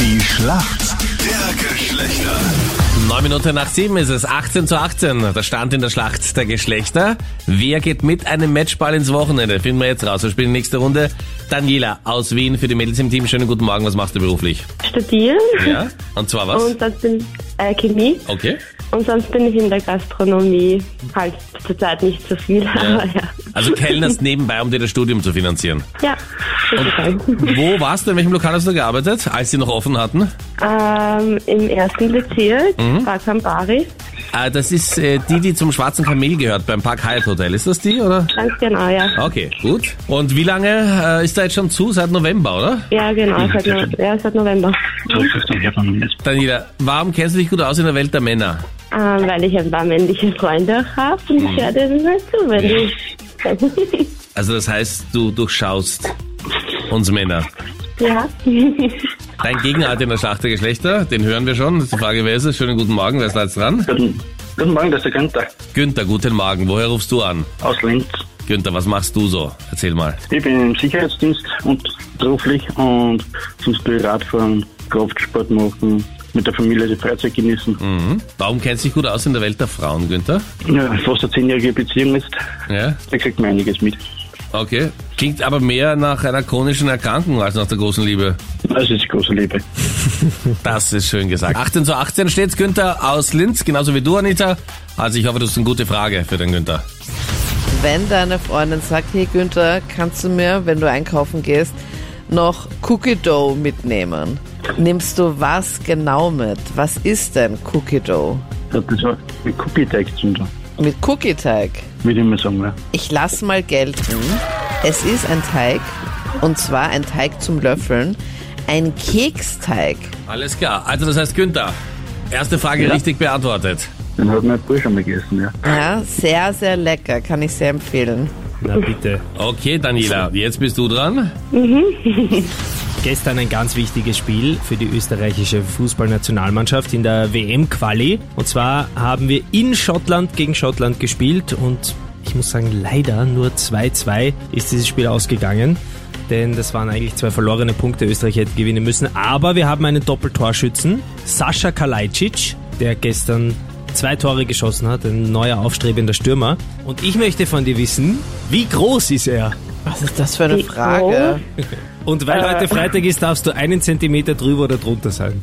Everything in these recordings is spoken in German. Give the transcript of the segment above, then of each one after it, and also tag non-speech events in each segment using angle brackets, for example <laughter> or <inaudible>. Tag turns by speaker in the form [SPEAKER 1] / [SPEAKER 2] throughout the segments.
[SPEAKER 1] Die Schlacht der Geschlechter.
[SPEAKER 2] Neun Minuten nach sieben ist es, 18 zu 18. Der Stand in der Schlacht der Geschlechter. Wer geht mit einem Matchball ins Wochenende? Finden wir jetzt raus. Wir spielen nächste Runde. Daniela aus Wien für die Mädels im Team. Schönen guten Morgen. Was machst du beruflich?
[SPEAKER 3] studieren
[SPEAKER 2] Ja. Und zwar was?
[SPEAKER 3] und sonst bin äh, Chemie
[SPEAKER 2] Okay.
[SPEAKER 3] und sonst bin ich in der Gastronomie. Halt zurzeit nicht so viel, <laughs> aber ja.
[SPEAKER 2] Also kellnerst nebenbei, um dir das Studium zu finanzieren.
[SPEAKER 3] Ja, sozusagen.
[SPEAKER 2] Wo warst du? In welchem Lokal hast du gearbeitet, als sie noch offen hatten?
[SPEAKER 3] ähm, Im ersten Bezirk,
[SPEAKER 2] Mhm.
[SPEAKER 3] Park Bari.
[SPEAKER 2] Ah, das ist äh, die, die zum Schwarzen Kamel gehört, beim Park Hyatt Hotel. Ist das die, oder?
[SPEAKER 3] Ganz genau, ja.
[SPEAKER 2] Okay, gut. Und wie lange äh, ist da jetzt schon zu? Seit November, oder?
[SPEAKER 3] Ja, genau, seit, no ja, seit November.
[SPEAKER 2] Daniela, warum kennst du dich gut aus in der Welt der Männer?
[SPEAKER 3] Ähm, weil ich ein paar männliche Freunde auch habe und ich höre denen mal zu, wenn die...
[SPEAKER 2] Also das heißt, du durchschaust uns Männer.
[SPEAKER 3] ja.
[SPEAKER 2] Dein Gegner hat in der Schlacht der Geschlechter, den hören wir schon. Das ist die Frage, wer ist es? Schönen guten Morgen, wer ist da jetzt dran?
[SPEAKER 4] Guten, guten Morgen, das ist der Günther
[SPEAKER 2] Günther, guten Morgen. Woher rufst du an?
[SPEAKER 4] aus Linz.
[SPEAKER 2] Günther, was machst du so? Erzähl mal.
[SPEAKER 4] Ich bin im Sicherheitsdienst und beruflich und sonst ich Radfahren, Kraftsport machen, mit der Familie die Freizeit genießen.
[SPEAKER 2] Mhm. Warum kennst du dich gut aus in der Welt der Frauen, Günther?
[SPEAKER 4] Ja, fast eine zehnjährige Beziehung jetzt,
[SPEAKER 2] Ja,
[SPEAKER 4] da kriegt man einiges mit.
[SPEAKER 2] okay. Klingt aber mehr nach einer chronischen Erkrankung als nach der großen Liebe.
[SPEAKER 4] Das ist die große Liebe. <laughs>
[SPEAKER 2] Das ist schön gesagt. 18 zu 18 steht's, Günther aus Linz, genauso wie du, Anita. Also ich hoffe, das ist eine gute Frage für den Günther.
[SPEAKER 5] Wenn deine Freundin sagt, hey Günther, kannst du mir, wenn du einkaufen gehst, noch Cookie Dough mitnehmen? Nimmst du was genau mit? Was ist denn Cookie Dough?
[SPEAKER 4] Das ist auch mit Cookie-Teig zu tun,
[SPEAKER 5] Mit Cookie-Teig.
[SPEAKER 4] würde ich mal sagen. Ja.
[SPEAKER 5] Ich lass mal gelten. Es ist ein Teig, und zwar ein Teig zum Löffeln, ein Keksteig.
[SPEAKER 2] Alles klar. Also das heißt, Günther, erste Frage
[SPEAKER 4] Ja.
[SPEAKER 2] richtig beantwortet.
[SPEAKER 4] Den hat mein Bruder schon mal gegessen, ja.
[SPEAKER 5] Ja, sehr, sehr lecker, kann ich sehr empfehlen.
[SPEAKER 6] Na bitte.
[SPEAKER 2] Okay, Daniela, jetzt bist du dran. <laughs>
[SPEAKER 6] Gestern ein ganz wichtiges Spiel für die österreichische Fußballnationalmannschaft in der WM-Quali. Und zwar haben wir in Schottland gegen Schottland gespielt und ich muss sagen, leider nur 2-2 ist dieses Spiel ausgegangen. Denn das waren eigentlich zwei verlorene Punkte. Österreich hätte gewinnen müssen. Aber wir haben einen Doppeltorschützen, Sascha Kalajdzic, der gestern zwei Tore geschossen hat, ein neuer aufstrebender Stürmer. Und ich möchte von dir wissen, wie groß ist er?
[SPEAKER 5] Was ist das für eine Frage?
[SPEAKER 6] Und weil heute Freitag ist, darfst du einen Zentimeter drüber oder drunter sein.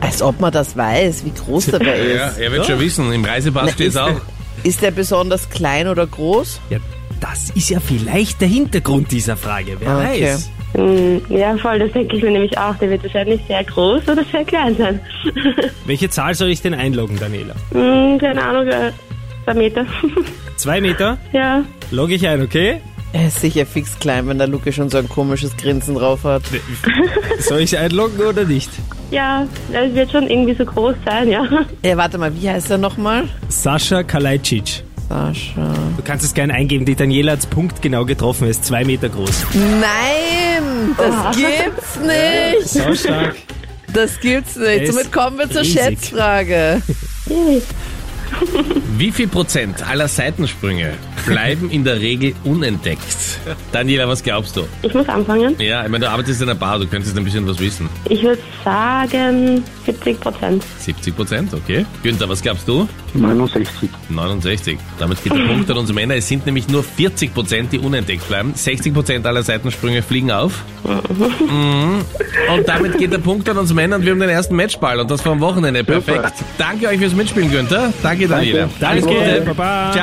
[SPEAKER 5] Als ob man das weiß, wie groß der <laughs> da
[SPEAKER 2] Ja,
[SPEAKER 5] ist.
[SPEAKER 2] er wird schon wissen. Im Reisepass steht es auch.
[SPEAKER 5] Ist der besonders klein oder groß?
[SPEAKER 6] Ja, das ist ja vielleicht der Hintergrund dieser Frage. Wer
[SPEAKER 5] Ah, Okay.
[SPEAKER 6] weiß.
[SPEAKER 3] Mm, ja, voll, das denke ich mir nämlich auch. Der wird wahrscheinlich sehr groß oder sehr klein sein. <laughs>
[SPEAKER 6] Welche Zahl soll ich denn einloggen, Daniela?
[SPEAKER 3] mm, keine Ahnung, äh, zwei Meter. <laughs>
[SPEAKER 6] Zwei Meter?
[SPEAKER 3] ja.
[SPEAKER 6] Logge ich ein, okay?
[SPEAKER 5] Er ist sicher fix klein, wenn der Luke schon so ein komisches Grinsen drauf hat. <laughs>
[SPEAKER 6] Soll ich einloggen oder nicht?
[SPEAKER 3] Ja, es wird schon irgendwie so groß sein, ja.
[SPEAKER 5] Ja, warte mal, wie heißt er nochmal?
[SPEAKER 6] Sascha Kalajdzic.
[SPEAKER 5] Sascha.
[SPEAKER 6] Du kannst es gerne eingeben. Die Daniela hat's punktgenau getroffen. Er ist zwei Meter groß.
[SPEAKER 5] Nein, das gibt's nicht.
[SPEAKER 6] So stark.
[SPEAKER 5] Das gibt's nicht. Somit kommen wir zur
[SPEAKER 6] riesig.
[SPEAKER 5] Schätzfrage.
[SPEAKER 2] Wie viel Prozent aller Seitensprünge bleiben in der Regel unentdeckt? Daniela, was glaubst du?
[SPEAKER 3] Ich muss anfangen.
[SPEAKER 2] Ja, ich meine, du arbeitest in einer Bar, du könntest ein bisschen was wissen.
[SPEAKER 3] Ich würde sagen 70 Prozent.
[SPEAKER 2] 70 Prozent, okay. Günther, was glaubst du?
[SPEAKER 4] 69.
[SPEAKER 2] 69. Damit geht der Punkt an unsere Männer. Es sind nämlich nur 40 Prozent, die unentdeckt bleiben. 60 Prozent aller Seitensprünge fliegen auf. Mhm. Und damit geht der Punkt an uns Männer und wir haben den ersten Matchball und das vom Wochenende. Perfekt. Danke euch fürs Mitspielen, Günther. Danke, Daniela.
[SPEAKER 6] Danke.
[SPEAKER 2] Alles Gute.
[SPEAKER 6] Baba.
[SPEAKER 2] Ciao.